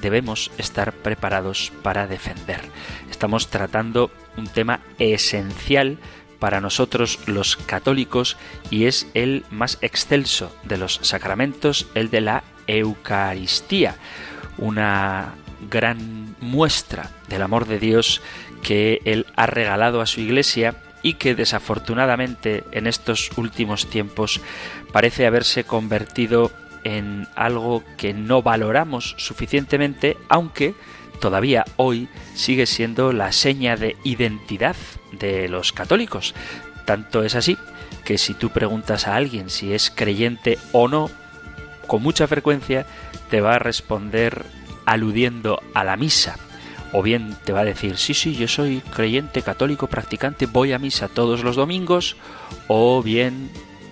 debemos estar preparados para defender. Estamos tratando un tema esencial para nosotros los católicos y es el más excelso de los sacramentos, el de la Eucaristía, una gran muestra del amor de Dios que Él ha regalado a su Iglesia y que desafortunadamente en estos últimos tiempos parece haberse convertido en algo que no valoramos suficientemente, aunque todavía hoy sigue siendo la seña de identidad de los católicos. Tanto es así que si tú preguntas a alguien si es creyente o no, con mucha frecuencia te va a responder aludiendo a la misa. O bien te va a decir, sí, sí, yo soy creyente católico practicante, voy a misa todos los domingos. O bien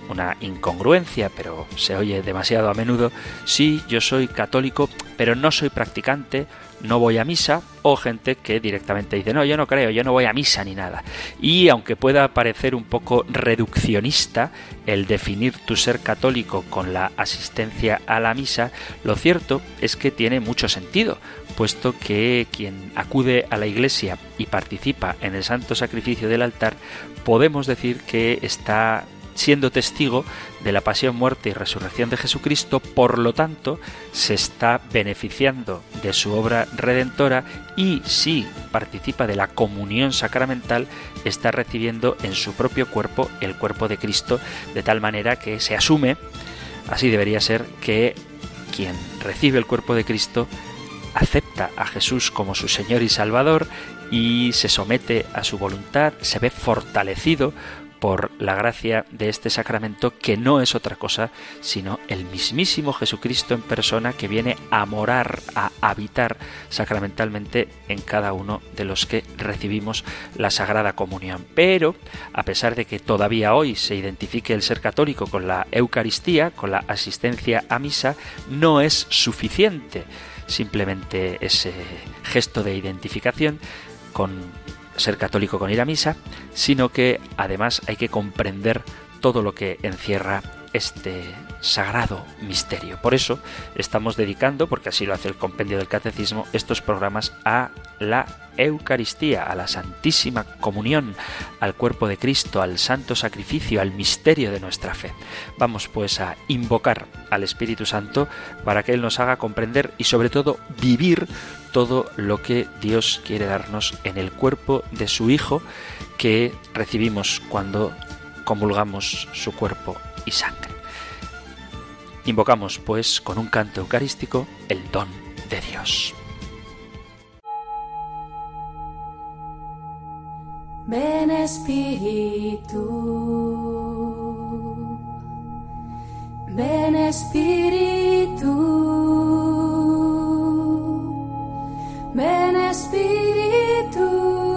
una incongruencia, pero se oye demasiado a menudo, sí, yo soy católico, pero no soy practicante, no voy a misa, o gente que directamente dice, no, yo no creo, yo no voy a misa ni nada. Y aunque pueda parecer un poco reduccionista el definir tu ser católico con la asistencia a la misa, lo cierto es que tiene mucho sentido, puesto que quien acude a la iglesia y participa en el santo sacrificio del altar, podemos decir que está siendo testigo de la pasión, muerte y resurrección de Jesucristo, por lo tanto, se está beneficiando de su obra redentora y si participa de la comunión sacramental, está recibiendo en su propio cuerpo el cuerpo de Cristo, de tal manera que se asume, así debería ser, que quien recibe el cuerpo de Cristo acepta a Jesús como su Señor y Salvador y se somete a su voluntad, se ve fortalecido por la gracia de este sacramento que no es otra cosa sino el mismísimo Jesucristo en persona que viene a morar, a habitar sacramentalmente en cada uno de los que recibimos la Sagrada Comunión. Pero, a pesar de que todavía hoy se identifique el ser católico con la Eucaristía, con la asistencia a misa, no es suficiente simplemente ese gesto de identificación con ser católico con ir a misa, sino que además hay que comprender todo lo que encierra este sagrado misterio. Por eso estamos dedicando, porque así lo hace el compendio del catecismo, estos programas a la Eucaristía, a la Santísima Comunión, al cuerpo de Cristo, al santo sacrificio, al misterio de nuestra fe. Vamos pues a invocar al Espíritu Santo para que Él nos haga comprender y sobre todo vivir todo lo que Dios quiere darnos en el cuerpo de su Hijo que recibimos cuando comulgamos su cuerpo sangre. Invocamos, pues, con un canto eucarístico el don de Dios. Ven Espíritu, ven Espíritu, ven Espíritu.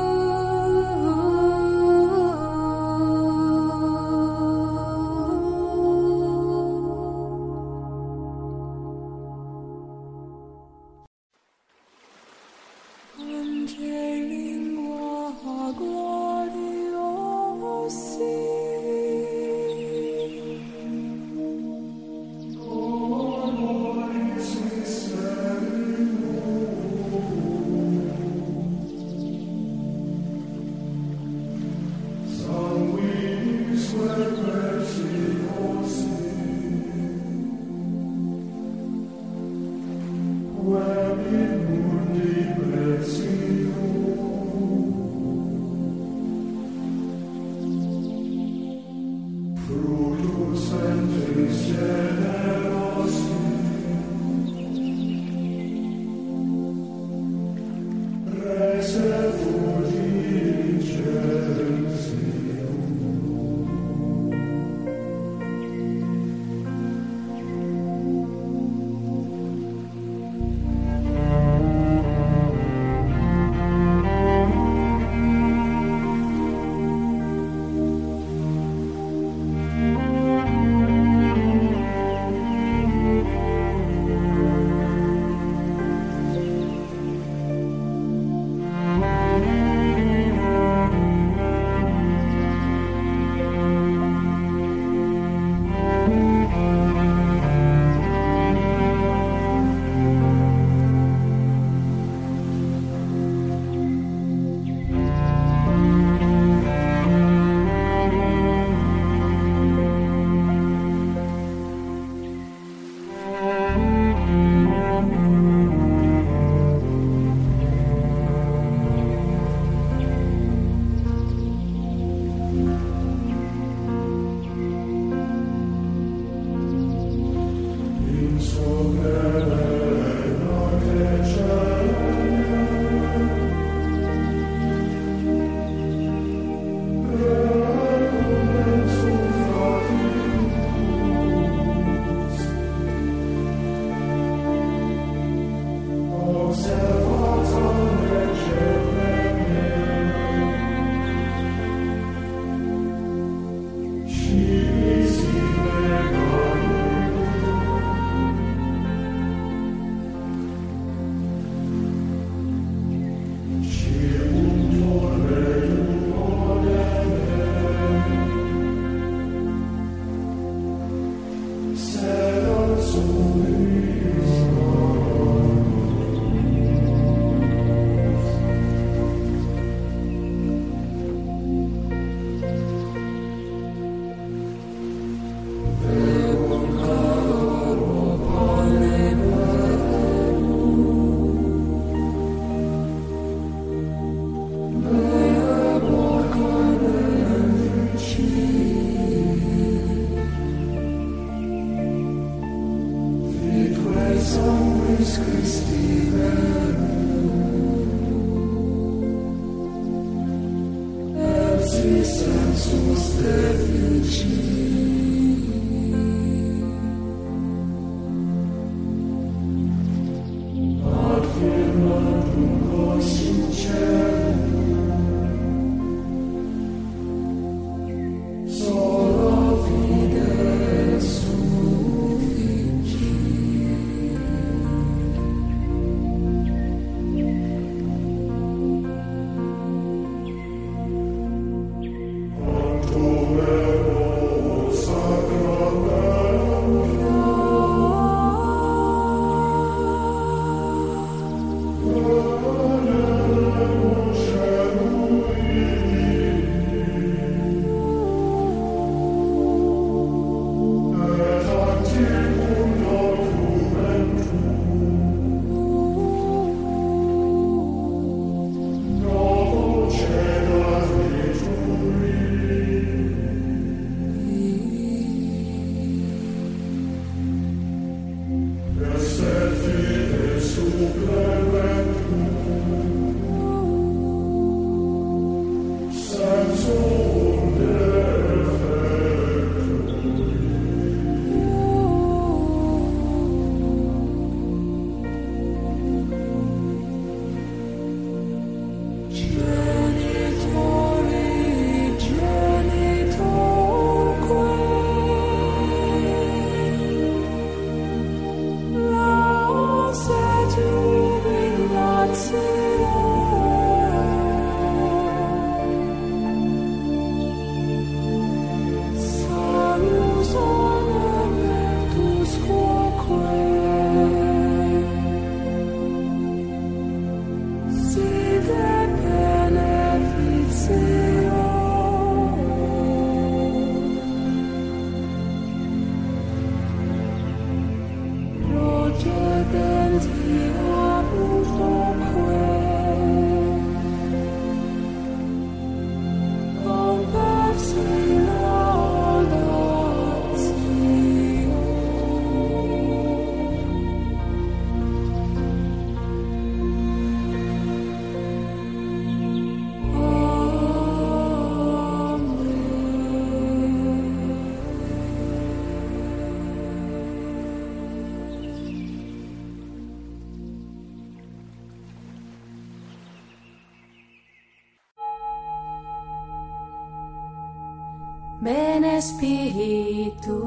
Espíritu,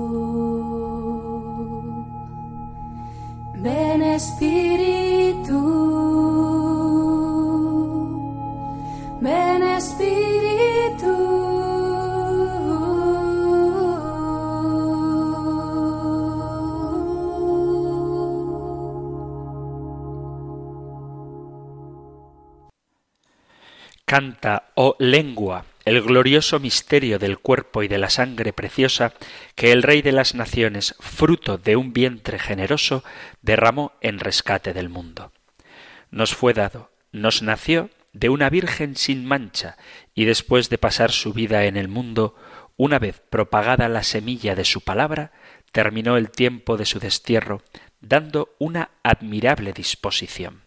ven Espíritu, ven Espíritu. Canta, oh lengua, el glorioso misterio del cuerpo y de la sangre preciosa que el Rey de las Naciones, fruto de un vientre generoso, derramó en rescate del mundo. Nos fue dado, nos nació de una Virgen sin mancha, y después de pasar su vida en el mundo, una vez propagada la semilla de su palabra, terminó el tiempo de su destierro, dando una admirable disposición.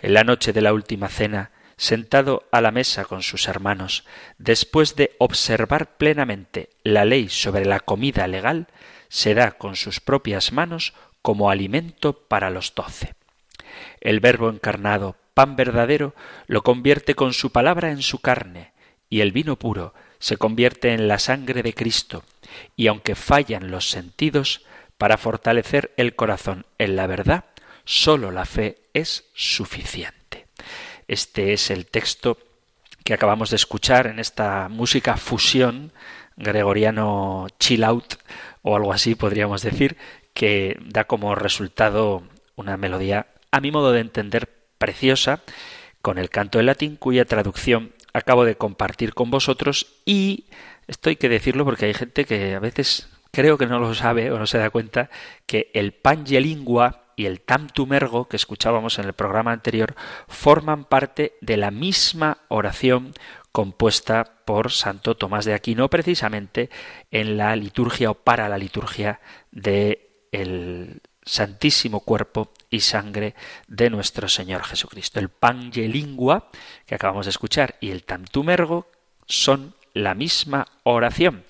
En la noche de la última cena, sentado a la mesa con sus hermanos, después de observar plenamente la ley sobre la comida legal, se da con sus propias manos como alimento para los doce. El Verbo encarnado, pan verdadero, lo convierte con su palabra en su carne, y el vino puro se convierte en la sangre de Cristo, y aunque fallan los sentidos, para fortalecer el corazón en la verdad, sólo la fe es suficiente. Este es el texto que acabamos de escuchar en esta música fusión gregoriano chill out o algo así podríamos decir que da como resultado una melodía a mi modo de entender preciosa con el canto en latín cuya traducción acabo de compartir con vosotros y esto hay que decirlo porque hay gente que a veces creo que no lo sabe o no se da cuenta que el pangelingua y el Tamtum Ergo que escuchábamos en el programa anterior forman parte de la misma oración compuesta por Santo Tomás de Aquino precisamente en la liturgia o para la liturgia de el santísimo cuerpo y sangre de nuestro Señor Jesucristo. El Pangelingua que acabamos de escuchar y el Tamtum Ergo son la misma oración.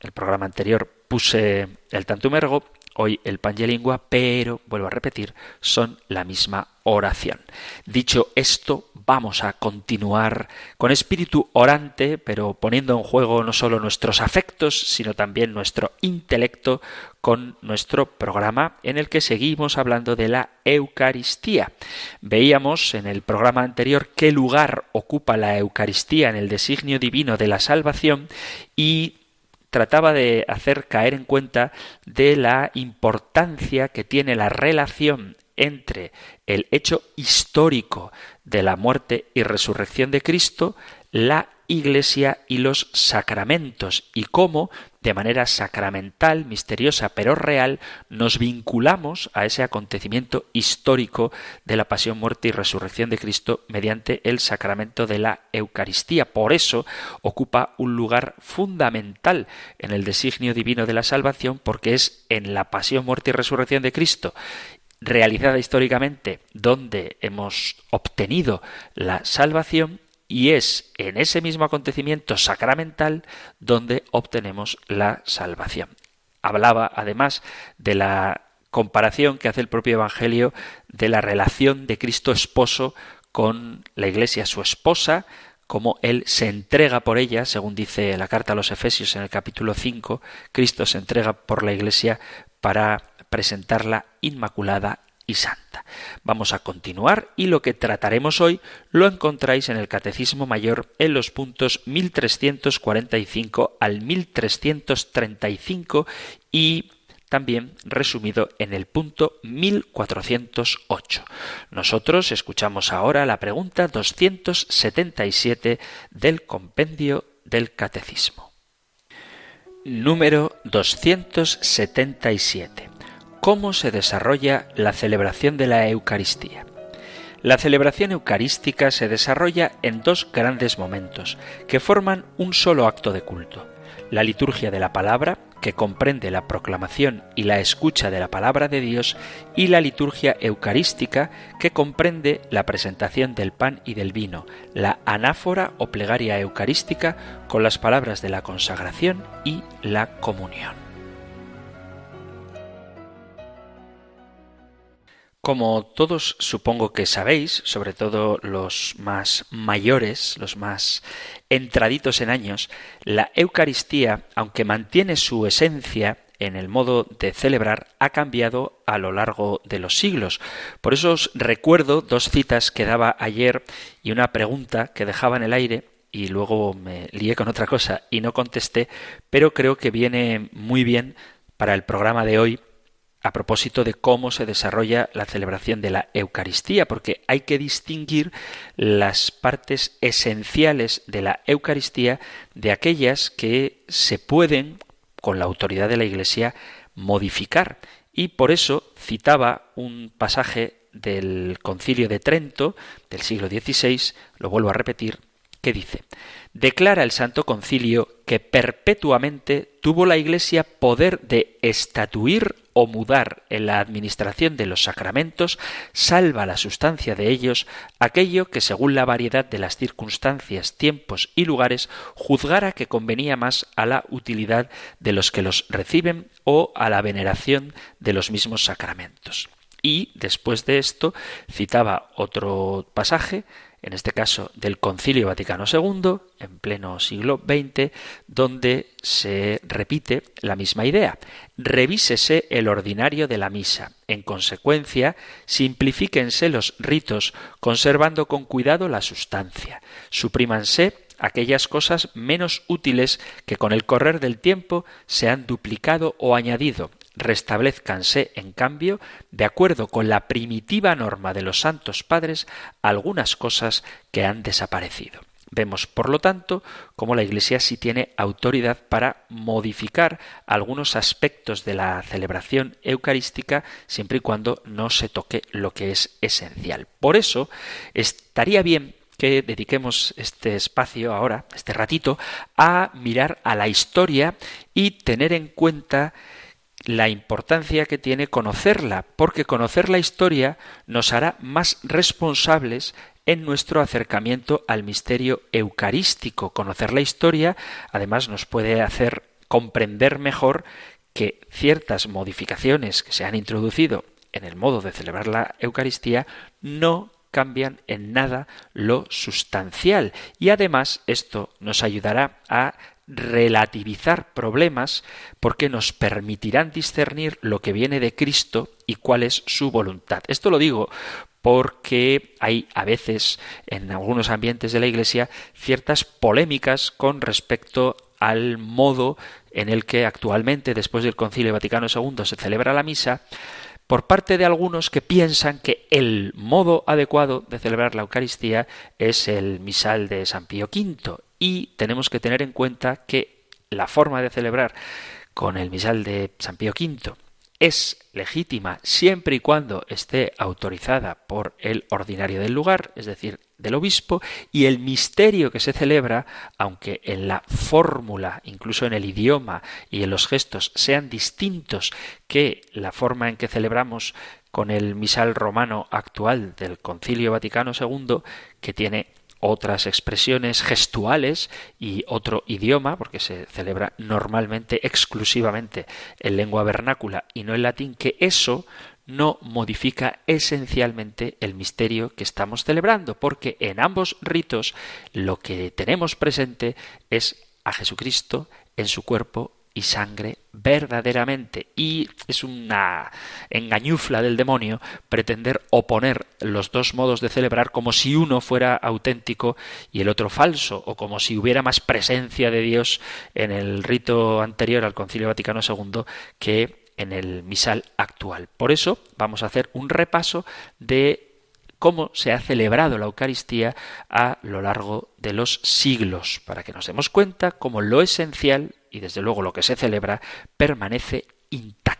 El programa anterior puse el tantum ergo, hoy el pan y lengua, pero, vuelvo a repetir, son la misma oración. Dicho esto, vamos a continuar con espíritu orante, pero poniendo en juego no solo nuestros afectos, sino también nuestro intelecto con nuestro programa en el que seguimos hablando de la Eucaristía. Veíamos en el programa anterior qué lugar ocupa la Eucaristía en el designio divino de la salvación y trataba de hacer caer en cuenta de la importancia que tiene la relación entre el hecho histórico de la muerte y resurrección de Cristo, la Iglesia y los sacramentos y cómo, de manera sacramental, misteriosa pero real, nos vinculamos a ese acontecimiento histórico de la pasión, muerte y resurrección de Cristo mediante el sacramento de la Eucaristía. Por eso ocupa un lugar fundamental en el designio divino de la salvación, porque es en la pasión, muerte y resurrección de Cristo realizada históricamente donde hemos obtenido la salvación y es en ese mismo acontecimiento sacramental donde obtenemos la salvación. Hablaba además de la comparación que hace el propio Evangelio de la relación de Cristo esposo con la Iglesia, su esposa, como Él se entrega por ella, según dice la carta a los Efesios en el capítulo 5, Cristo se entrega por la Iglesia para presentarla inmaculada y santa. Vamos a continuar y lo que trataremos hoy lo encontráis en el Catecismo Mayor en los puntos 1345 al 1335 y también resumido en el punto 1408. Nosotros escuchamos ahora la pregunta 277 del compendio del Catecismo. Número 277 cómo se desarrolla la celebración de la Eucaristía. La celebración eucarística se desarrolla en dos grandes momentos, que forman un solo acto de culto. La liturgia de la palabra, que comprende la proclamación y la escucha de la palabra de Dios, y la liturgia eucarística, que comprende la presentación del pan y del vino, la anáfora o plegaria eucarística con las palabras de la consagración y la comunión. Como todos supongo que sabéis, sobre todo los más mayores, los más entraditos en años, la Eucaristía, aunque mantiene su esencia en el modo de celebrar, ha cambiado a lo largo de los siglos. Por eso os recuerdo dos citas que daba ayer y una pregunta que dejaba en el aire y luego me lié con otra cosa y no contesté, pero creo que viene muy bien para el programa de hoy a propósito de cómo se desarrolla la celebración de la Eucaristía, porque hay que distinguir las partes esenciales de la Eucaristía de aquellas que se pueden, con la autoridad de la Iglesia, modificar. Y por eso citaba un pasaje del Concilio de Trento del siglo XVI, lo vuelvo a repetir, que dice Declara el Santo Concilio que perpetuamente tuvo la Iglesia poder de estatuir o mudar en la administración de los sacramentos, salva la sustancia de ellos aquello que según la variedad de las circunstancias, tiempos y lugares juzgara que convenía más a la utilidad de los que los reciben o a la veneración de los mismos sacramentos. Y después de esto citaba otro pasaje en este caso del Concilio Vaticano II, en pleno siglo XX, donde se repite la misma idea. Revísese el ordinario de la misa. En consecuencia, simplifíquense los ritos, conservando con cuidado la sustancia. Suprímanse aquellas cosas menos útiles que con el correr del tiempo se han duplicado o añadido, restablezcanse, en cambio, de acuerdo con la primitiva norma de los santos padres, algunas cosas que han desaparecido. Vemos, por lo tanto, cómo la Iglesia sí tiene autoridad para modificar algunos aspectos de la celebración eucarística siempre y cuando no se toque lo que es esencial. Por eso, estaría bien que dediquemos este espacio ahora, este ratito, a mirar a la historia y tener en cuenta la importancia que tiene conocerla, porque conocer la historia nos hará más responsables en nuestro acercamiento al misterio eucarístico. Conocer la historia, además, nos puede hacer comprender mejor que ciertas modificaciones que se han introducido en el modo de celebrar la Eucaristía no cambian en nada lo sustancial y además esto nos ayudará a relativizar problemas porque nos permitirán discernir lo que viene de Cristo y cuál es su voluntad. Esto lo digo porque hay a veces en algunos ambientes de la Iglesia ciertas polémicas con respecto al modo en el que actualmente, después del Concilio Vaticano II, se celebra la misa, por parte de algunos que piensan que el modo adecuado de celebrar la Eucaristía es el misal de San Pío V y tenemos que tener en cuenta que la forma de celebrar con el misal de San Pío V es legítima siempre y cuando esté autorizada por el ordinario del lugar, es decir, del obispo, y el misterio que se celebra, aunque en la fórmula, incluso en el idioma y en los gestos sean distintos que la forma en que celebramos con el misal romano actual del Concilio Vaticano II, que tiene otras expresiones gestuales y otro idioma, porque se celebra normalmente exclusivamente en lengua vernácula y no en latín, que eso no modifica esencialmente el misterio que estamos celebrando, porque en ambos ritos lo que tenemos presente es a Jesucristo en su cuerpo y sangre verdaderamente. Y es una engañufla del demonio pretender oponer los dos modos de celebrar como si uno fuera auténtico y el otro falso, o como si hubiera más presencia de Dios en el rito anterior al Concilio Vaticano II que en el misal actual. Por eso vamos a hacer un repaso de cómo se ha celebrado la Eucaristía a lo largo de los siglos, para que nos demos cuenta cómo lo esencial y desde luego lo que se celebra permanece intacto.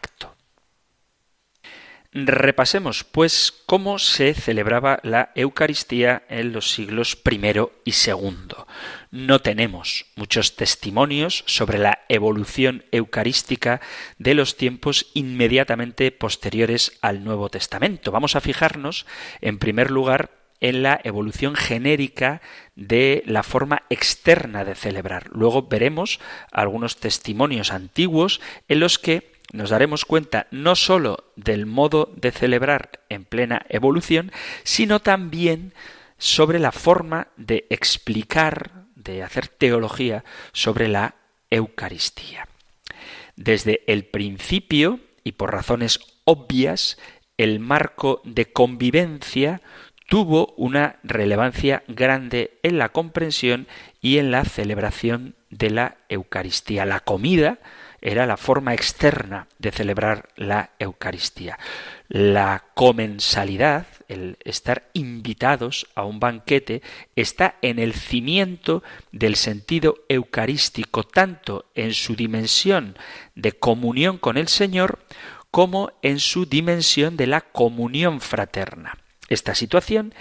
Repasemos, pues, cómo se celebraba la Eucaristía en los siglos I y II. No tenemos muchos testimonios sobre la evolución eucarística de los tiempos inmediatamente posteriores al Nuevo Testamento. Vamos a fijarnos, en primer lugar, en la evolución genérica de la forma externa de celebrar. Luego veremos algunos testimonios antiguos en los que nos daremos cuenta no sólo del modo de celebrar en plena evolución, sino también sobre la forma de explicar, de hacer teología sobre la Eucaristía. Desde el principio, y por razones obvias, el marco de convivencia tuvo una relevancia grande en la comprensión y en la celebración de la Eucaristía. La comida era la forma externa de celebrar la Eucaristía. La comensalidad, el estar invitados a un banquete, está en el cimiento del sentido eucarístico, tanto en su dimensión de comunión con el Señor, como en su dimensión de la comunión fraterna. Esta situación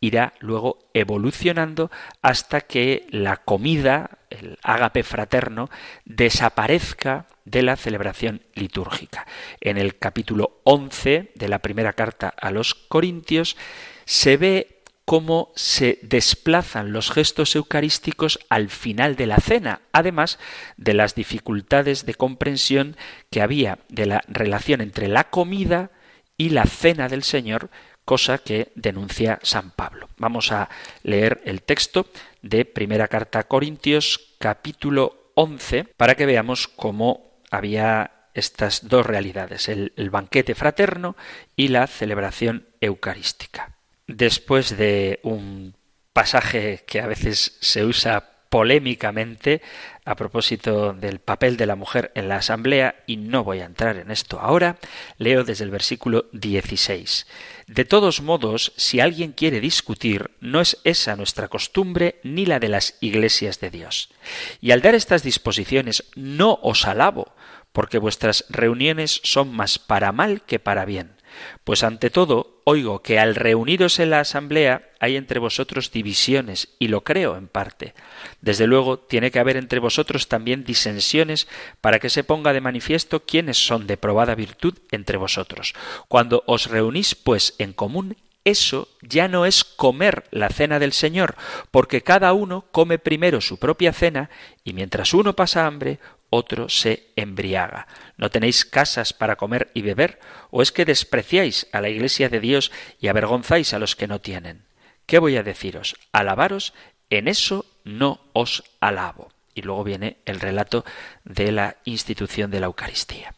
irá luego evolucionando hasta que la comida, el ágape fraterno, desaparezca de la celebración litúrgica. En el capítulo 11 de la primera carta a los Corintios se ve cómo se desplazan los gestos eucarísticos al final de la cena, además de las dificultades de comprensión que había de la relación entre la comida y la cena del Señor cosa que denuncia San Pablo. Vamos a leer el texto de Primera Carta a Corintios capítulo 11 para que veamos cómo había estas dos realidades, el, el banquete fraterno y la celebración eucarística. Después de un pasaje que a veces se usa polémicamente a propósito del papel de la mujer en la asamblea, y no voy a entrar en esto ahora, leo desde el versículo 16. De todos modos, si alguien quiere discutir, no es esa nuestra costumbre ni la de las iglesias de Dios. Y al dar estas disposiciones no os alabo, porque vuestras reuniones son más para mal que para bien. Pues ante todo, oigo que al reuniros en la asamblea hay entre vosotros divisiones, y lo creo en parte. Desde luego, tiene que haber entre vosotros también disensiones para que se ponga de manifiesto quiénes son de probada virtud entre vosotros. Cuando os reunís, pues, en común, eso ya no es comer la cena del Señor, porque cada uno come primero su propia cena y mientras uno pasa hambre, otro se embriaga. ¿No tenéis casas para comer y beber? ¿O es que despreciáis a la Iglesia de Dios y avergonzáis a los que no tienen? ¿Qué voy a deciros? Alabaros, en eso no os alabo. Y luego viene el relato de la institución de la Eucaristía.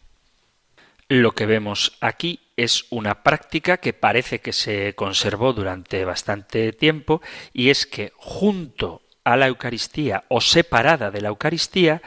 Lo que vemos aquí es una práctica que parece que se conservó durante bastante tiempo y es que junto a la Eucaristía o separada de la Eucaristía,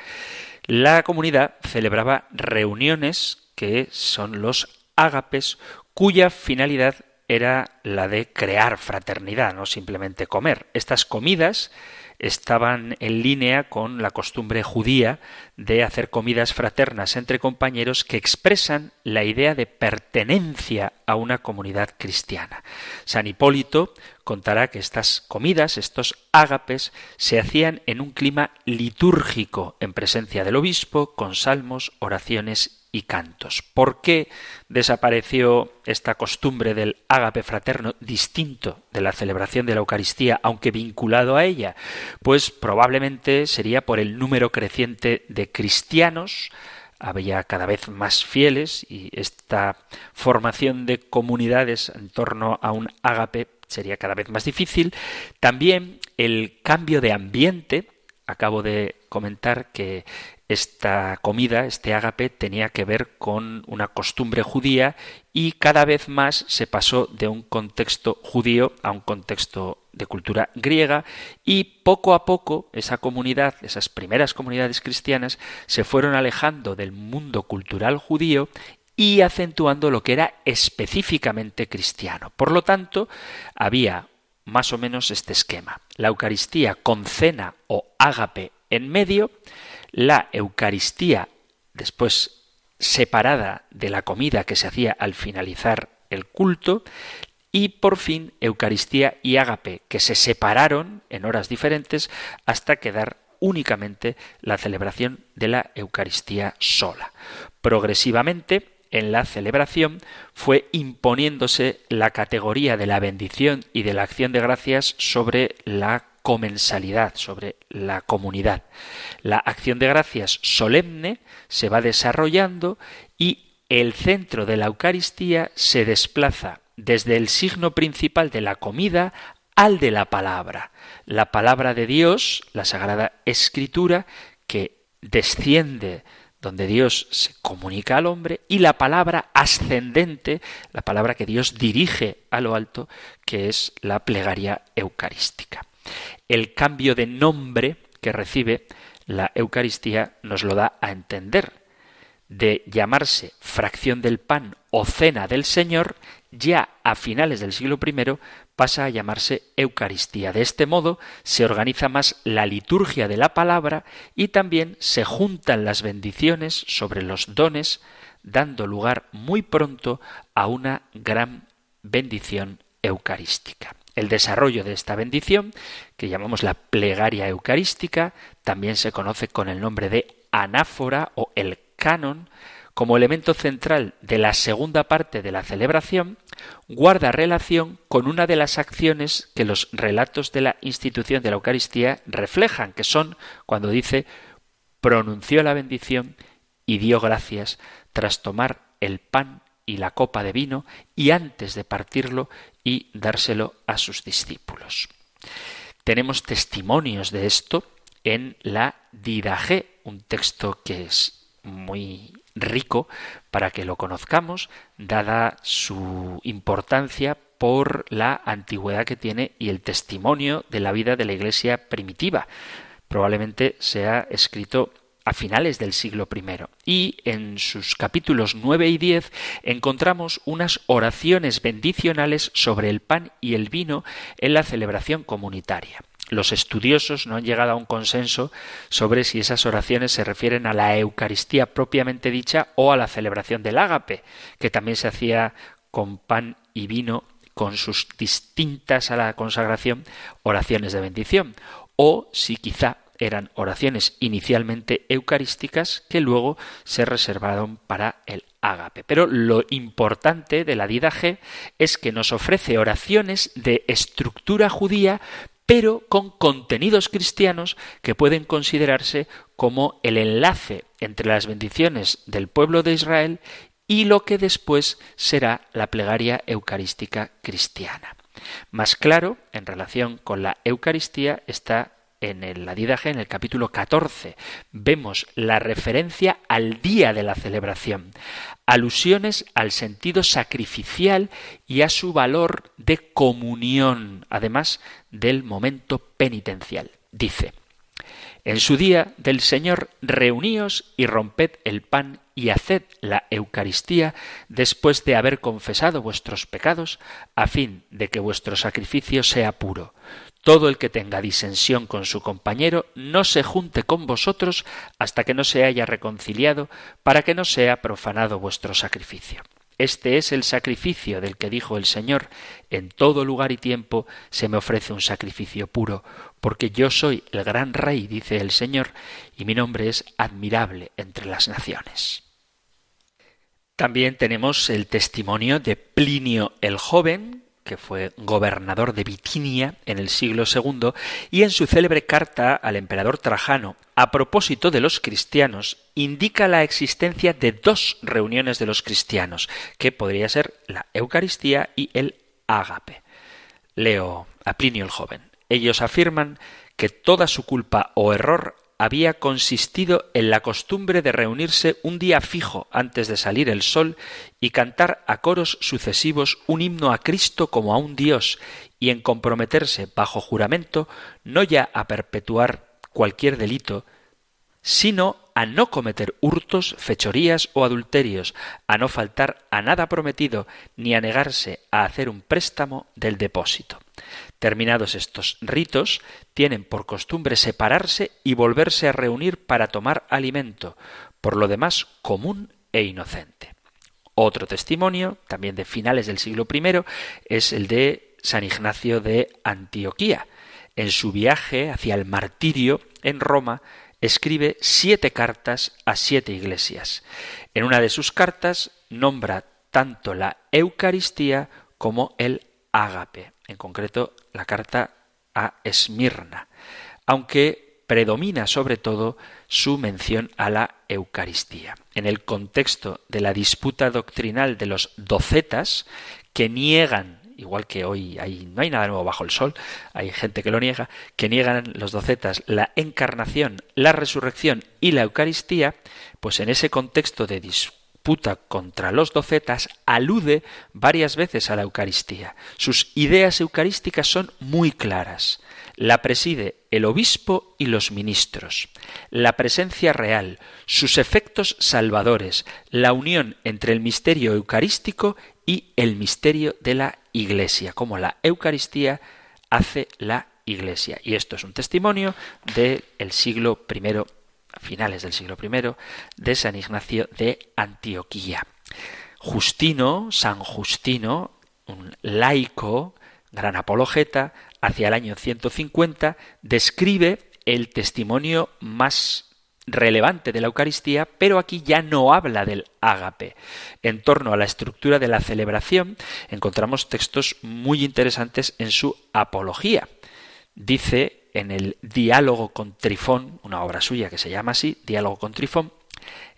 la comunidad celebraba reuniones que son los ágapes, cuya finalidad era la de crear fraternidad, no simplemente comer. Estas comidas estaban en línea con la costumbre judía de hacer comidas fraternas entre compañeros que expresan la idea de pertenencia a una comunidad cristiana. San Hipólito contará que estas comidas, estos ágapes, se hacían en un clima litúrgico, en presencia del obispo, con salmos, oraciones y cantos. ¿Por qué desapareció esta costumbre del ágape fraterno distinto de la celebración de la Eucaristía, aunque vinculado a ella? Pues probablemente sería por el número creciente de cristianos, había cada vez más fieles y esta formación de comunidades en torno a un ágape sería cada vez más difícil. También el cambio de ambiente, acabo de comentar que esta comida, este ágape, tenía que ver con una costumbre judía y cada vez más se pasó de un contexto judío a un contexto de cultura griega y poco a poco esa comunidad, esas primeras comunidades cristianas, se fueron alejando del mundo cultural judío y acentuando lo que era específicamente cristiano. Por lo tanto, había más o menos este esquema. La Eucaristía con cena o ágape en medio, la Eucaristía después separada de la comida que se hacía al finalizar el culto, y por fin Eucaristía y Ágape, que se separaron en horas diferentes hasta quedar únicamente la celebración de la Eucaristía sola. Progresivamente, en la celebración fue imponiéndose la categoría de la bendición y de la acción de gracias sobre la comensalidad, sobre la comunidad. La acción de gracias solemne se va desarrollando y el centro de la Eucaristía se desplaza desde el signo principal de la comida al de la palabra. La palabra de Dios, la Sagrada Escritura, que desciende donde Dios se comunica al hombre, y la palabra ascendente, la palabra que Dios dirige a lo alto, que es la plegaria eucarística. El cambio de nombre que recibe la Eucaristía nos lo da a entender. De llamarse fracción del pan o cena del Señor, ya a finales del siglo I pasa a llamarse Eucaristía. De este modo se organiza más la liturgia de la palabra y también se juntan las bendiciones sobre los dones, dando lugar muy pronto a una gran bendición eucarística. El desarrollo de esta bendición, que llamamos la plegaria eucarística, también se conoce con el nombre de anáfora o el canon, como elemento central de la segunda parte de la celebración, guarda relación con una de las acciones que los relatos de la institución de la Eucaristía reflejan, que son cuando dice pronunció la bendición y dio gracias tras tomar el pan y la copa de vino y antes de partirlo y dárselo a sus discípulos. Tenemos testimonios de esto en la Didaje, un texto que es muy rico para que lo conozcamos, dada su importancia por la antigüedad que tiene y el testimonio de la vida de la Iglesia primitiva. Probablemente sea escrito a finales del siglo I. Y en sus capítulos 9 y 10 encontramos unas oraciones bendicionales sobre el pan y el vino en la celebración comunitaria. Los estudiosos no han llegado a un consenso sobre si esas oraciones se refieren a la Eucaristía propiamente dicha o a la celebración del ágape, que también se hacía con pan y vino con sus distintas a la consagración oraciones de bendición, o si quizá eran oraciones inicialmente eucarísticas que luego se reservaron para el ágape. Pero lo importante de la G es que nos ofrece oraciones de estructura judía, pero con contenidos cristianos que pueden considerarse como el enlace entre las bendiciones del pueblo de Israel y lo que después será la plegaria eucarística cristiana. Más claro, en relación con la Eucaristía, está en el Adidaje, en el capítulo 14, vemos la referencia al día de la celebración, alusiones al sentido sacrificial y a su valor de comunión, además del momento penitencial. Dice, en su día del Señor reuníos y romped el pan y haced la Eucaristía después de haber confesado vuestros pecados, a fin de que vuestro sacrificio sea puro. Todo el que tenga disensión con su compañero no se junte con vosotros hasta que no se haya reconciliado, para que no sea profanado vuestro sacrificio. Este es el sacrificio del que dijo el Señor, en todo lugar y tiempo se me ofrece un sacrificio puro, porque yo soy el gran rey, dice el Señor, y mi nombre es admirable entre las naciones. También tenemos el testimonio de Plinio el joven, que fue gobernador de Bitinia en el siglo II, y en su célebre carta al emperador Trajano, a propósito de los cristianos, indica la existencia de dos reuniones de los cristianos, que podría ser la Eucaristía y el Ágape. Leo a Plinio el joven. Ellos afirman que toda su culpa o error había consistido en la costumbre de reunirse un día fijo antes de salir el sol y cantar a coros sucesivos un himno a Cristo como a un Dios y en comprometerse bajo juramento no ya a perpetuar cualquier delito, sino a no cometer hurtos, fechorías o adulterios, a no faltar a nada prometido, ni a negarse a hacer un préstamo del depósito. Terminados estos ritos, tienen por costumbre separarse y volverse a reunir para tomar alimento, por lo demás común e inocente. Otro testimonio, también de finales del siglo I, es el de San Ignacio de Antioquía. En su viaje hacia el martirio en Roma, escribe siete cartas a siete iglesias. En una de sus cartas nombra tanto la Eucaristía como el ágape, en concreto la carta a Esmirna, aunque predomina sobre todo su mención a la Eucaristía. En el contexto de la disputa doctrinal de los docetas, que niegan, igual que hoy no hay nada nuevo bajo el sol, hay gente que lo niega, que niegan los docetas la encarnación, la resurrección y la Eucaristía, pues en ese contexto de disputa contra los docetas alude varias veces a la Eucaristía. Sus ideas eucarísticas son muy claras. La preside el obispo y los ministros. La presencia real, sus efectos salvadores, la unión entre el misterio eucarístico y el misterio de la Iglesia, como la Eucaristía hace la Iglesia. Y esto es un testimonio del siglo I finales del siglo I, de San Ignacio de Antioquía. Justino, San Justino, un laico, gran apologeta, hacia el año 150, describe el testimonio más relevante de la Eucaristía, pero aquí ya no habla del ágape. En torno a la estructura de la celebración encontramos textos muy interesantes en su apología. Dice en el Diálogo con Trifón, una obra suya que se llama así, Diálogo con Trifón,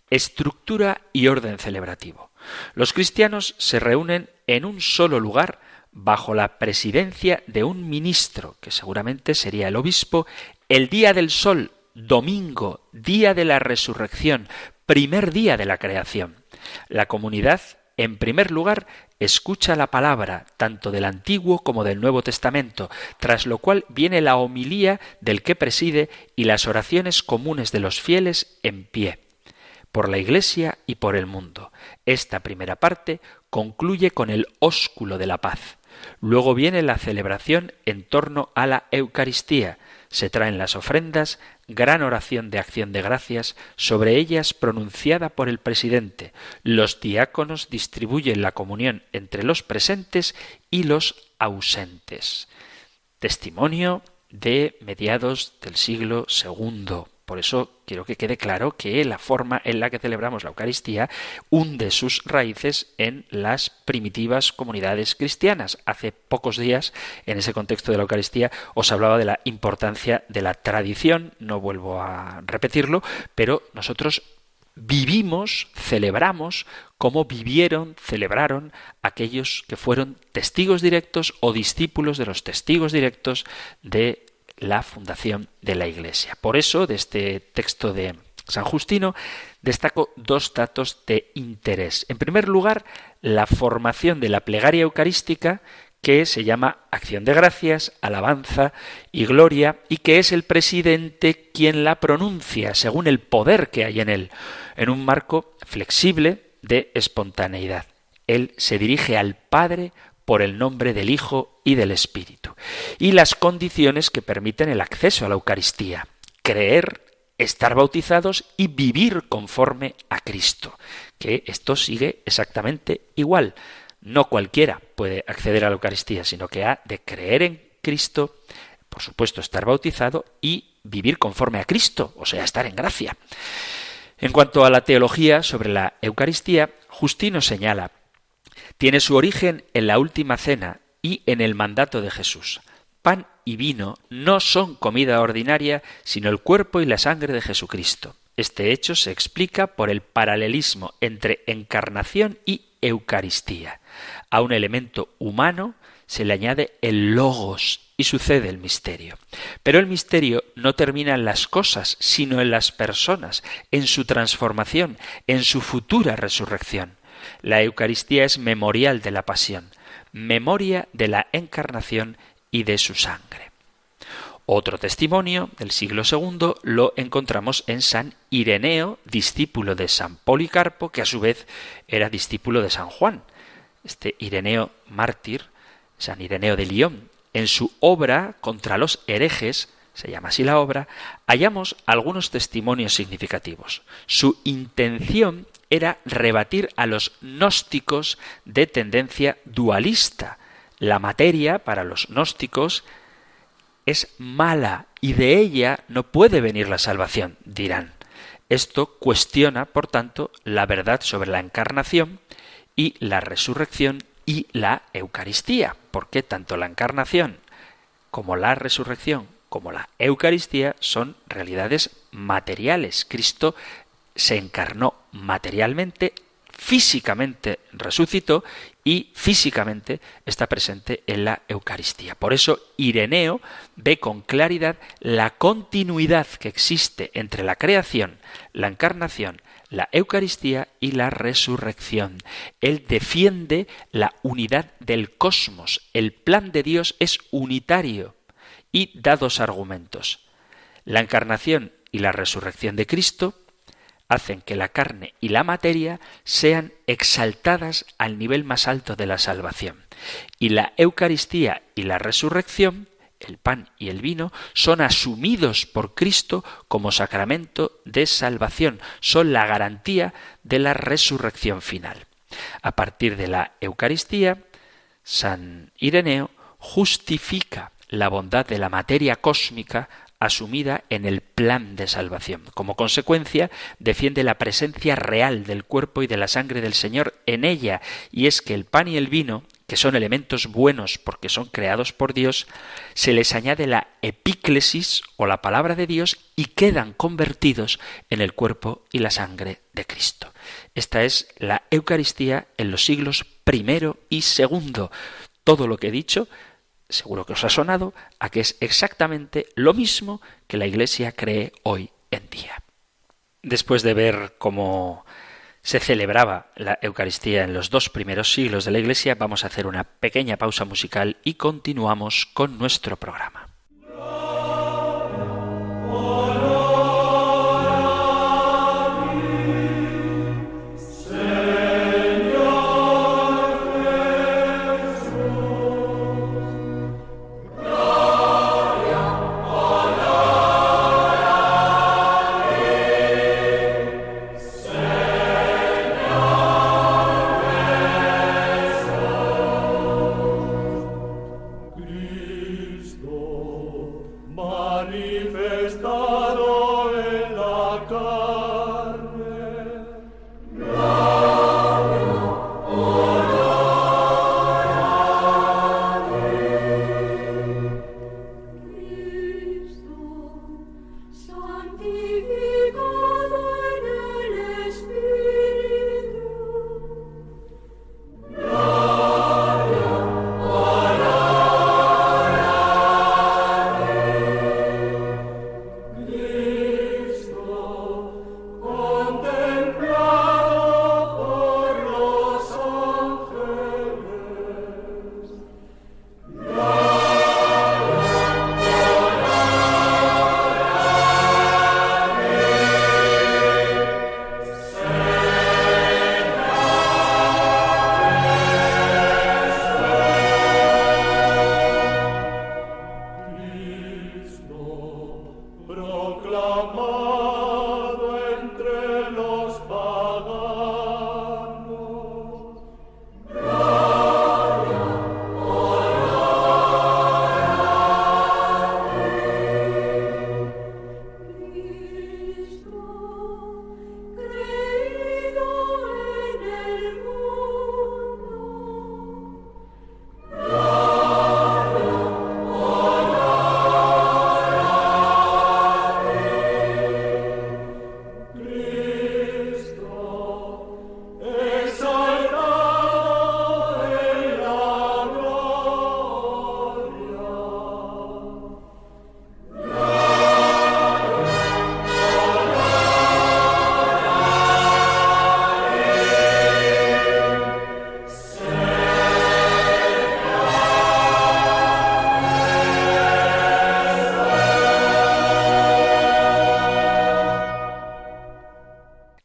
estructura y orden celebrativo. Los cristianos se reúnen en un solo lugar bajo la presidencia de un ministro, que seguramente sería el obispo, el día del sol, domingo, día de la resurrección, primer día de la creación. La comunidad en primer lugar, escucha la palabra tanto del Antiguo como del Nuevo Testamento, tras lo cual viene la homilía del que preside y las oraciones comunes de los fieles en pie, por la Iglesia y por el mundo. Esta primera parte concluye con el ósculo de la paz. Luego viene la celebración en torno a la Eucaristía, se traen las ofrendas, gran oración de acción de gracias, sobre ellas pronunciada por el presidente. Los diáconos distribuyen la comunión entre los presentes y los ausentes. Testimonio de mediados del siglo II. Por eso quiero que quede claro que la forma en la que celebramos la Eucaristía hunde sus raíces en las primitivas comunidades cristianas. Hace pocos días, en ese contexto de la Eucaristía, os hablaba de la importancia de la tradición, no vuelvo a repetirlo, pero nosotros vivimos, celebramos como vivieron, celebraron aquellos que fueron testigos directos o discípulos de los testigos directos de la fundación de la Iglesia. Por eso, de este texto de San Justino, destaco dos datos de interés. En primer lugar, la formación de la plegaria eucarística que se llama acción de gracias, alabanza y gloria, y que es el presidente quien la pronuncia según el poder que hay en él, en un marco flexible de espontaneidad. Él se dirige al Padre por el nombre del Hijo y del Espíritu. Y las condiciones que permiten el acceso a la Eucaristía. Creer, estar bautizados y vivir conforme a Cristo. Que esto sigue exactamente igual. No cualquiera puede acceder a la Eucaristía, sino que ha de creer en Cristo, por supuesto estar bautizado y vivir conforme a Cristo, o sea, estar en gracia. En cuanto a la teología sobre la Eucaristía, Justino señala tiene su origen en la última cena y en el mandato de Jesús. Pan y vino no son comida ordinaria, sino el cuerpo y la sangre de Jesucristo. Este hecho se explica por el paralelismo entre encarnación y Eucaristía. A un elemento humano se le añade el logos y sucede el misterio. Pero el misterio no termina en las cosas, sino en las personas, en su transformación, en su futura resurrección. La Eucaristía es memorial de la pasión, memoria de la encarnación y de su sangre. Otro testimonio del siglo II lo encontramos en San Ireneo, discípulo de San Policarpo, que a su vez era discípulo de San Juan. Este Ireneo mártir, San Ireneo de Lyon, en su obra contra los herejes, se llama así la obra, hallamos algunos testimonios significativos. Su intención era rebatir a los gnósticos de tendencia dualista. La materia, para los gnósticos, es mala y de ella no puede venir la salvación, dirán. Esto cuestiona, por tanto, la verdad sobre la encarnación y la resurrección y la Eucaristía, porque tanto la encarnación como la resurrección como la Eucaristía son realidades materiales. Cristo se encarnó materialmente, físicamente resucitó y físicamente está presente en la Eucaristía. Por eso Ireneo ve con claridad la continuidad que existe entre la creación, la encarnación, la Eucaristía y la resurrección. Él defiende la unidad del cosmos. El plan de Dios es unitario y da dos argumentos. La encarnación y la resurrección de Cristo hacen que la carne y la materia sean exaltadas al nivel más alto de la salvación. Y la Eucaristía y la resurrección, el pan y el vino, son asumidos por Cristo como sacramento de salvación, son la garantía de la resurrección final. A partir de la Eucaristía, San Ireneo justifica la bondad de la materia cósmica asumida en el plan de salvación. Como consecuencia, defiende la presencia real del cuerpo y de la sangre del Señor en ella, y es que el pan y el vino, que son elementos buenos porque son creados por Dios, se les añade la epíclesis o la palabra de Dios y quedan convertidos en el cuerpo y la sangre de Cristo. Esta es la Eucaristía en los siglos primero y segundo. Todo lo que he dicho seguro que os ha sonado, a que es exactamente lo mismo que la Iglesia cree hoy en día. Después de ver cómo se celebraba la Eucaristía en los dos primeros siglos de la Iglesia, vamos a hacer una pequeña pausa musical y continuamos con nuestro programa.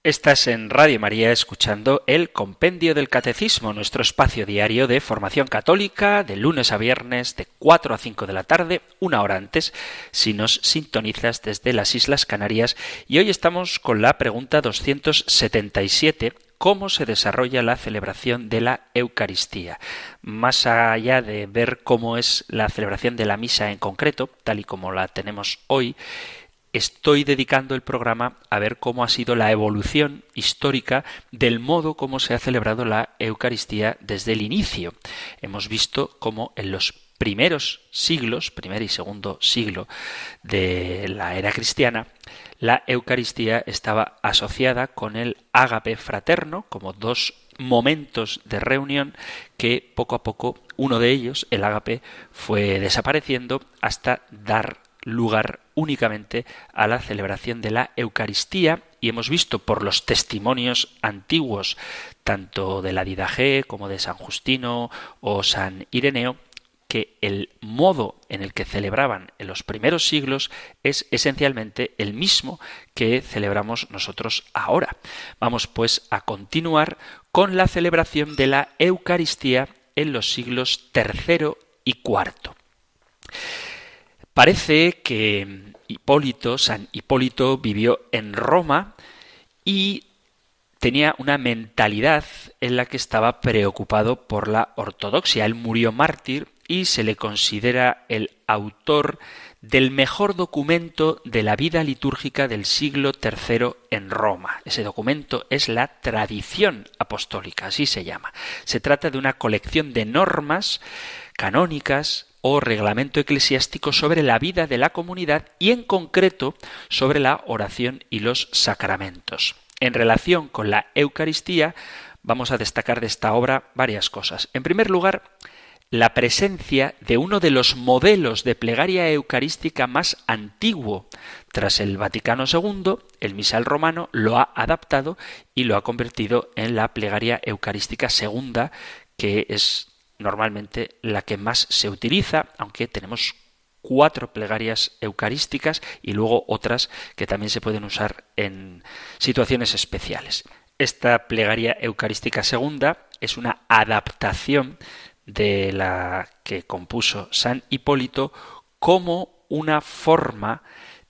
Estás en Radio María escuchando el Compendio del Catecismo, nuestro espacio diario de formación católica, de lunes a viernes, de 4 a 5 de la tarde, una hora antes, si nos sintonizas desde las Islas Canarias. Y hoy estamos con la pregunta 277, cómo se desarrolla la celebración de la Eucaristía. Más allá de ver cómo es la celebración de la misa en concreto, tal y como la tenemos hoy, estoy dedicando el programa a ver cómo ha sido la evolución histórica del modo como se ha celebrado la Eucaristía desde el inicio. Hemos visto cómo en los primeros siglos, primer y segundo siglo de la era cristiana, la Eucaristía estaba asociada con el ágape fraterno como dos momentos de reunión que poco a poco uno de ellos, el ágape, fue desapareciendo hasta dar lugar únicamente a la celebración de la Eucaristía y hemos visto por los testimonios antiguos tanto de la Didagé como de San Justino o San Ireneo que el modo en el que celebraban en los primeros siglos es esencialmente el mismo que celebramos nosotros ahora. Vamos pues a continuar con la celebración de la Eucaristía en los siglos III y IV. Parece que Hipólito, San Hipólito, vivió en Roma y tenía una mentalidad en la que estaba preocupado por la ortodoxia. Él murió mártir y se le considera el autor del mejor documento de la vida litúrgica del siglo III en Roma. Ese documento es la tradición apostólica, así se llama. Se trata de una colección de normas canónicas o reglamento eclesiástico sobre la vida de la comunidad y en concreto sobre la oración y los sacramentos. En relación con la Eucaristía, vamos a destacar de esta obra varias cosas. En primer lugar, la presencia de uno de los modelos de plegaria eucarística más antiguo. Tras el Vaticano II, el misal romano lo ha adaptado y lo ha convertido en la plegaria eucarística segunda, que es normalmente la que más se utiliza, aunque tenemos cuatro plegarias eucarísticas y luego otras que también se pueden usar en situaciones especiales. Esta plegaria eucarística segunda es una adaptación de la que compuso San Hipólito como una forma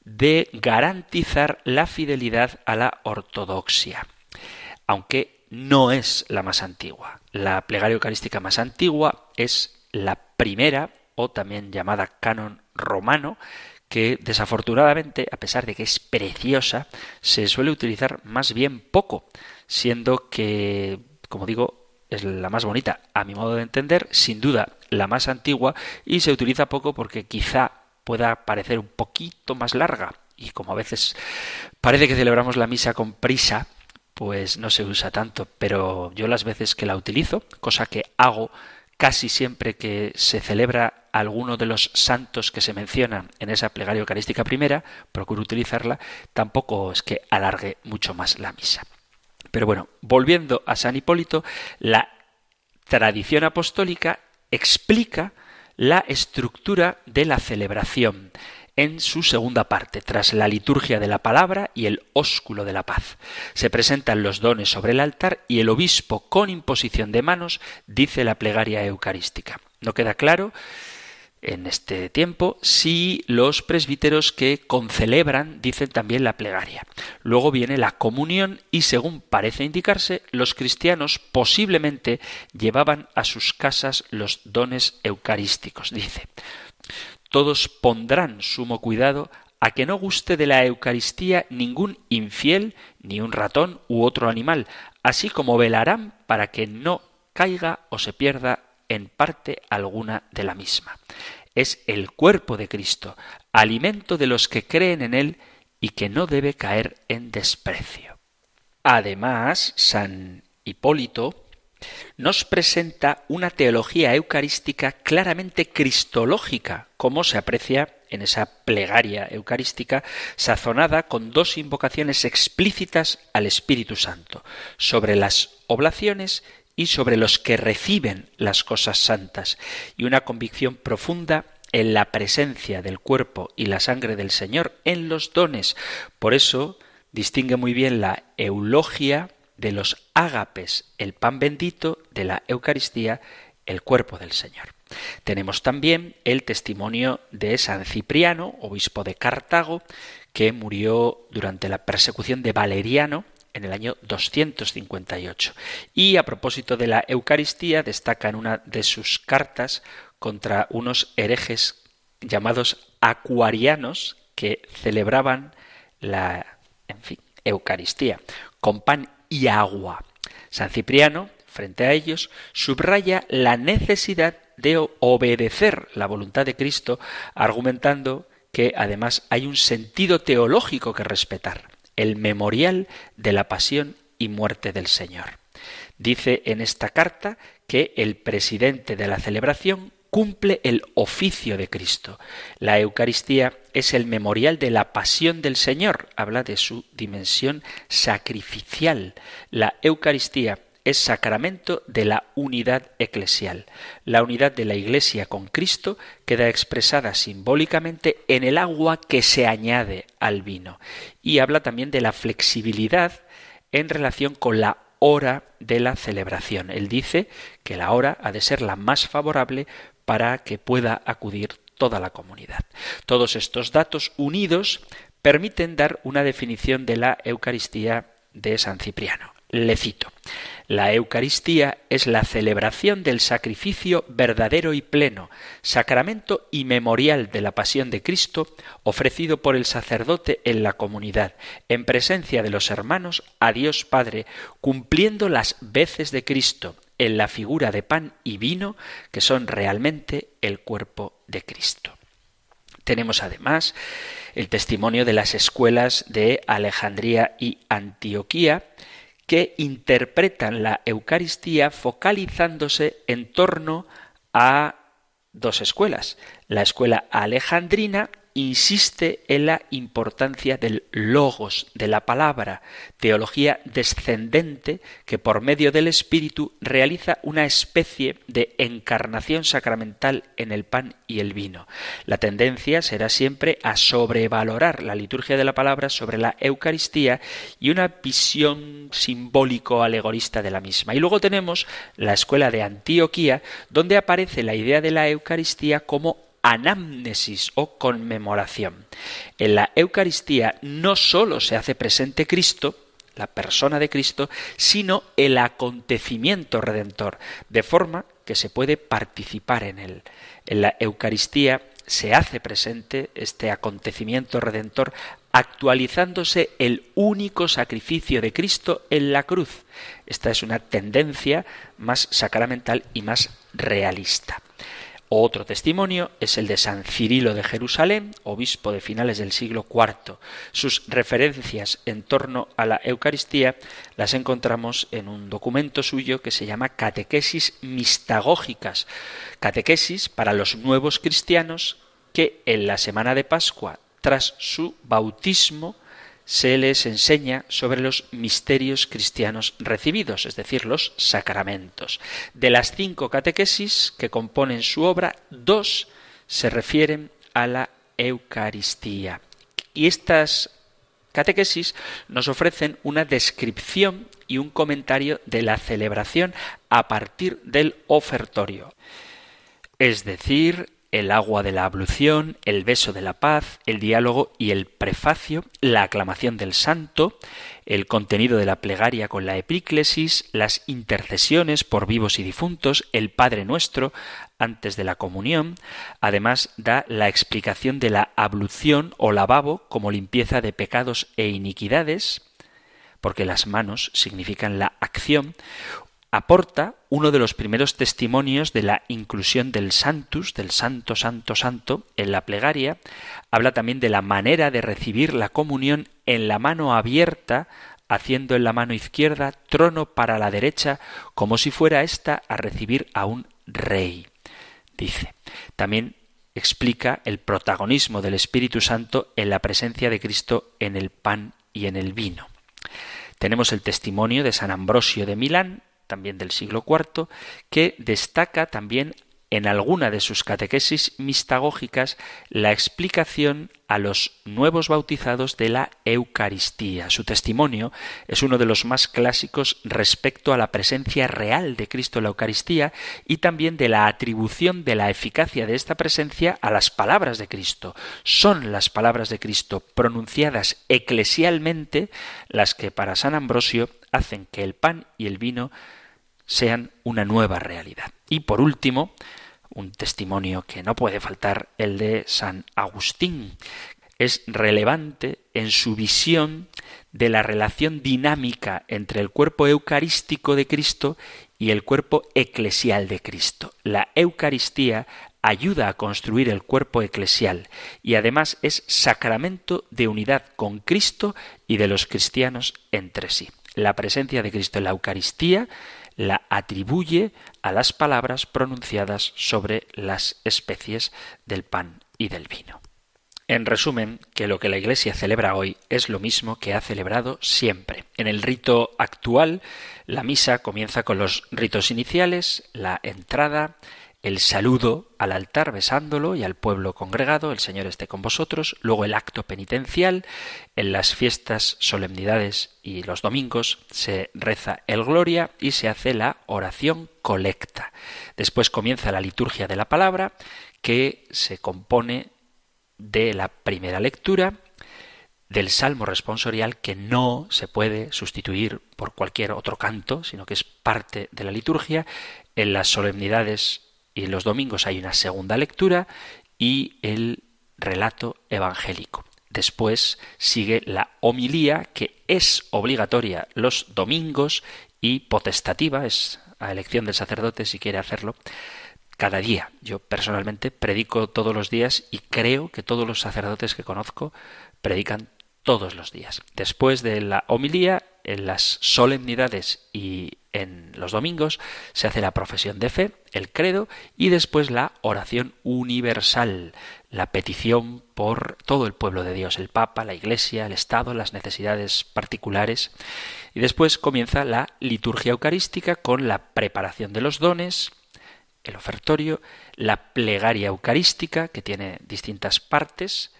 de garantizar la fidelidad a la ortodoxia, aunque no es la más antigua. La plegaria eucarística más antigua es la primera, o también llamada canon romano, que desafortunadamente, a pesar de que es preciosa, se suele utilizar más bien poco, siendo que, como digo, es la más bonita, a mi modo de entender, sin duda la más antigua, y se utiliza poco porque quizá pueda parecer un poquito más larga. Y como a veces parece que celebramos la misa con prisa, pues no se usa tanto, pero yo las veces que la utilizo, cosa que hago casi siempre que se celebra alguno de los santos que se mencionan en esa plegaria eucarística primera, procuro utilizarla, tampoco es que alargue mucho más la misa. Pero bueno, volviendo a San Hipólito, la tradición apostólica explica la estructura de la celebración en su segunda parte, tras la liturgia de la palabra y el ósculo de la paz. Se presentan los dones sobre el altar y el obispo, con imposición de manos, dice la plegaria eucarística. No queda claro en este tiempo si los presbíteros que concelebran dicen también la plegaria. Luego viene la comunión y según parece indicarse, los cristianos posiblemente llevaban a sus casas los dones eucarísticos. Dice, todos pondrán sumo cuidado a que no guste de la Eucaristía ningún infiel, ni un ratón u otro animal, así como velarán para que no caiga o se pierda en parte alguna de la misma. Es el cuerpo de Cristo, alimento de los que creen en él y que no debe caer en desprecio. Además, San Hipólito nos presenta una teología eucarística claramente cristológica, como se aprecia en esa plegaria eucarística sazonada con dos invocaciones explícitas al Espíritu Santo, sobre las oblaciones y sobre los que reciben las cosas santas, y una convicción profunda en la presencia del cuerpo y la sangre del Señor en los dones. Por eso distingue muy bien la eulogia de los ágapes, el pan bendito de la Eucaristía, el cuerpo del Señor. Tenemos también el testimonio de San Cipriano, obispo de Cartago, que murió durante la persecución de Valeriano en el año 258. Y a propósito de la Eucaristía, destaca en una de sus cartas contra unos herejes llamados acuarianos que celebraban la en fin, Eucaristía con pan y agua. San Cipriano, frente a ellos, subraya la necesidad de obedecer la voluntad de Cristo, argumentando que además hay un sentido teológico que respetar el memorial de la pasión y muerte del Señor. Dice en esta carta que el presidente de la celebración cumple el oficio de Cristo. La Eucaristía es el memorial de la pasión del Señor, habla de su dimensión sacrificial. La Eucaristía es sacramento de la unidad eclesial. La unidad de la Iglesia con Cristo queda expresada simbólicamente en el agua que se añade al vino. Y habla también de la flexibilidad en relación con la hora de la celebración. Él dice que la hora ha de ser la más favorable para que pueda acudir toda la comunidad. Todos estos datos unidos permiten dar una definición de la Eucaristía de San Cipriano. Le cito. La Eucaristía es la celebración del sacrificio verdadero y pleno, sacramento y memorial de la pasión de Cristo, ofrecido por el sacerdote en la comunidad, en presencia de los hermanos, a Dios Padre, cumpliendo las veces de Cristo, en la figura de pan y vino, que son realmente el cuerpo de Cristo. Tenemos además el testimonio de las escuelas de Alejandría y Antioquía, que interpretan la Eucaristía focalizándose en torno a dos escuelas, la escuela alejandrina insiste en la importancia del logos, de la palabra, teología descendente que por medio del Espíritu realiza una especie de encarnación sacramental en el pan y el vino. La tendencia será siempre a sobrevalorar la liturgia de la palabra sobre la Eucaristía y una visión simbólico-alegorista de la misma. Y luego tenemos la escuela de Antioquía, donde aparece la idea de la Eucaristía como anamnesis o conmemoración. En la Eucaristía no sólo se hace presente Cristo, la persona de Cristo, sino el acontecimiento redentor, de forma que se puede participar en él. En la Eucaristía se hace presente este acontecimiento redentor actualizándose el único sacrificio de Cristo en la cruz. Esta es una tendencia más sacramental y más realista. Otro testimonio es el de San Cirilo de Jerusalén, obispo de finales del siglo IV. Sus referencias en torno a la Eucaristía las encontramos en un documento suyo que se llama Catequesis Mistagógicas, catequesis para los nuevos cristianos que en la semana de Pascua, tras su bautismo, se les enseña sobre los misterios cristianos recibidos, es decir, los sacramentos. De las cinco catequesis que componen su obra, dos se refieren a la Eucaristía. Y estas catequesis nos ofrecen una descripción y un comentario de la celebración a partir del ofertorio, es decir, el agua de la ablución, el beso de la paz, el diálogo y el prefacio, la aclamación del santo, el contenido de la plegaria con la epíclesis, las intercesiones por vivos y difuntos, el Padre Nuestro antes de la comunión, además da la explicación de la ablución o lavabo como limpieza de pecados e iniquidades, porque las manos significan la acción, aporta uno de los primeros testimonios de la inclusión del santus, del santo, santo, santo, en la plegaria. Habla también de la manera de recibir la comunión en la mano abierta, haciendo en la mano izquierda trono para la derecha, como si fuera ésta a recibir a un rey. Dice. También explica el protagonismo del Espíritu Santo en la presencia de Cristo en el pan y en el vino. Tenemos el testimonio de San Ambrosio de Milán, también del siglo IV, que destaca también en alguna de sus catequesis mistagógicas la explicación a los nuevos bautizados de la Eucaristía. Su testimonio es uno de los más clásicos respecto a la presencia real de Cristo en la Eucaristía y también de la atribución de la eficacia de esta presencia a las palabras de Cristo. Son las palabras de Cristo pronunciadas eclesialmente las que para San Ambrosio hacen que el pan y el vino sean una nueva realidad. Y por último, un testimonio que no puede faltar, el de San Agustín. Es relevante en su visión de la relación dinámica entre el cuerpo eucarístico de Cristo y el cuerpo eclesial de Cristo. La Eucaristía ayuda a construir el cuerpo eclesial y además es sacramento de unidad con Cristo y de los cristianos entre sí. La presencia de Cristo en la Eucaristía la atribuye a las palabras pronunciadas sobre las especies del pan y del vino. En resumen, que lo que la Iglesia celebra hoy es lo mismo que ha celebrado siempre. En el rito actual, la misa comienza con los ritos iniciales, la entrada, el saludo al altar besándolo y al pueblo congregado, el Señor esté con vosotros, luego el acto penitencial, en las fiestas, solemnidades y los domingos se reza el Gloria y se hace la oración colecta. Después comienza la liturgia de la palabra que se compone de la primera lectura, del salmo responsorial que no se puede sustituir por cualquier otro canto, sino que es parte de la liturgia, en las solemnidades y los domingos hay una segunda lectura y el relato evangélico. Después sigue la homilía, que es obligatoria los domingos y potestativa, es a elección del sacerdote si quiere hacerlo, cada día. Yo personalmente predico todos los días y creo que todos los sacerdotes que conozco predican todos los días. Después de la homilía, en las solemnidades y en los domingos se hace la profesión de fe, el credo y después la oración universal, la petición por todo el pueblo de Dios, el Papa, la Iglesia, el Estado, las necesidades particulares. Y después comienza la liturgia eucarística con la preparación de los dones, el ofertorio, la plegaria eucarística, que tiene distintas partes,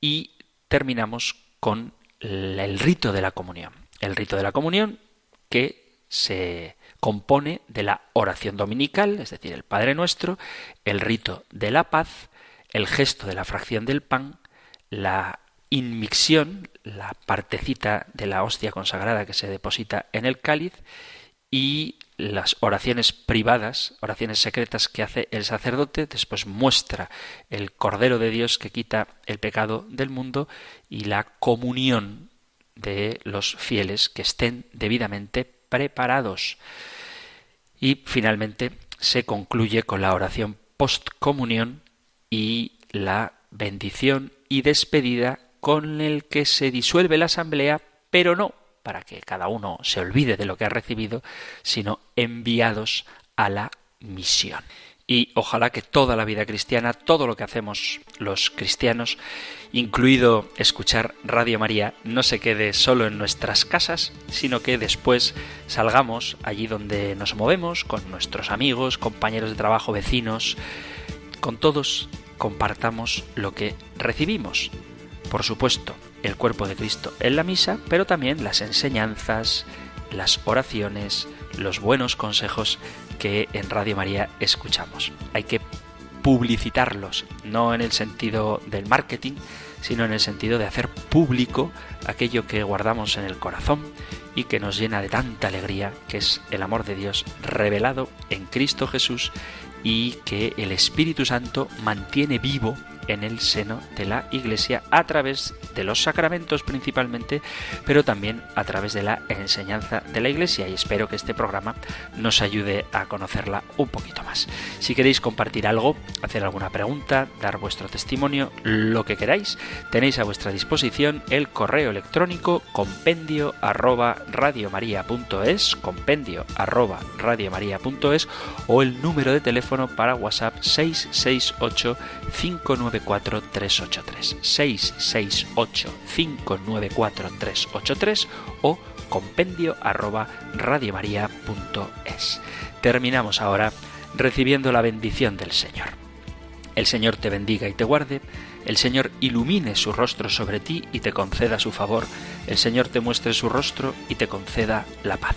y terminamos con el rito de la comunión. El rito de la comunión que se compone de la oración dominical, es decir, el Padre Nuestro, el rito de la paz, el gesto de la fracción del pan, la inmixión, la partecita de la hostia consagrada que se deposita en el cáliz y las oraciones privadas, oraciones secretas que hace el sacerdote, después muestra el Cordero de Dios que quita el pecado del mundo y la comunión de los fieles que estén debidamente preparados. Y finalmente se concluye con la oración postcomunión y la bendición y despedida con el que se disuelve la asamblea, pero no para que cada uno se olvide de lo que ha recibido, sino enviados a la misión y ojalá que toda la vida cristiana, todo lo que hacemos los cristianos, incluido escuchar Radio María, no se quede solo en nuestras casas, sino que después salgamos allí donde nos movemos, con nuestros amigos, compañeros de trabajo, vecinos, con todos compartamos lo que recibimos. Por supuesto, el cuerpo de Cristo en la misa, pero también las enseñanzas, las oraciones, los buenos consejos que en Radio María escuchamos. Hay que publicitarlos, no en el sentido del marketing, sino en el sentido de hacer público aquello que guardamos en el corazón y que nos llena de tanta alegría, que es el amor de Dios revelado en Cristo Jesús y que el Espíritu Santo mantiene vivo en el seno de la Iglesia a través de los sacramentos principalmente, pero también a través de la enseñanza de la Iglesia y espero que este programa nos ayude a conocerla un poquito más. Si queréis compartir algo, hacer alguna pregunta, dar vuestro testimonio, lo que queráis, tenéis a vuestra disposición el correo electrónico compendio arroba radiomaria.es, compendio arroba radiomaria.es o el número de teléfono para WhatsApp 668 59 383 668 594 383 o compendio arroba radiomaria.es. Terminamos ahora recibiendo la bendición del Señor. El Señor te bendiga y te guarde, el Señor ilumine su rostro sobre ti y te conceda su favor, el Señor te muestre su rostro y te conceda la paz.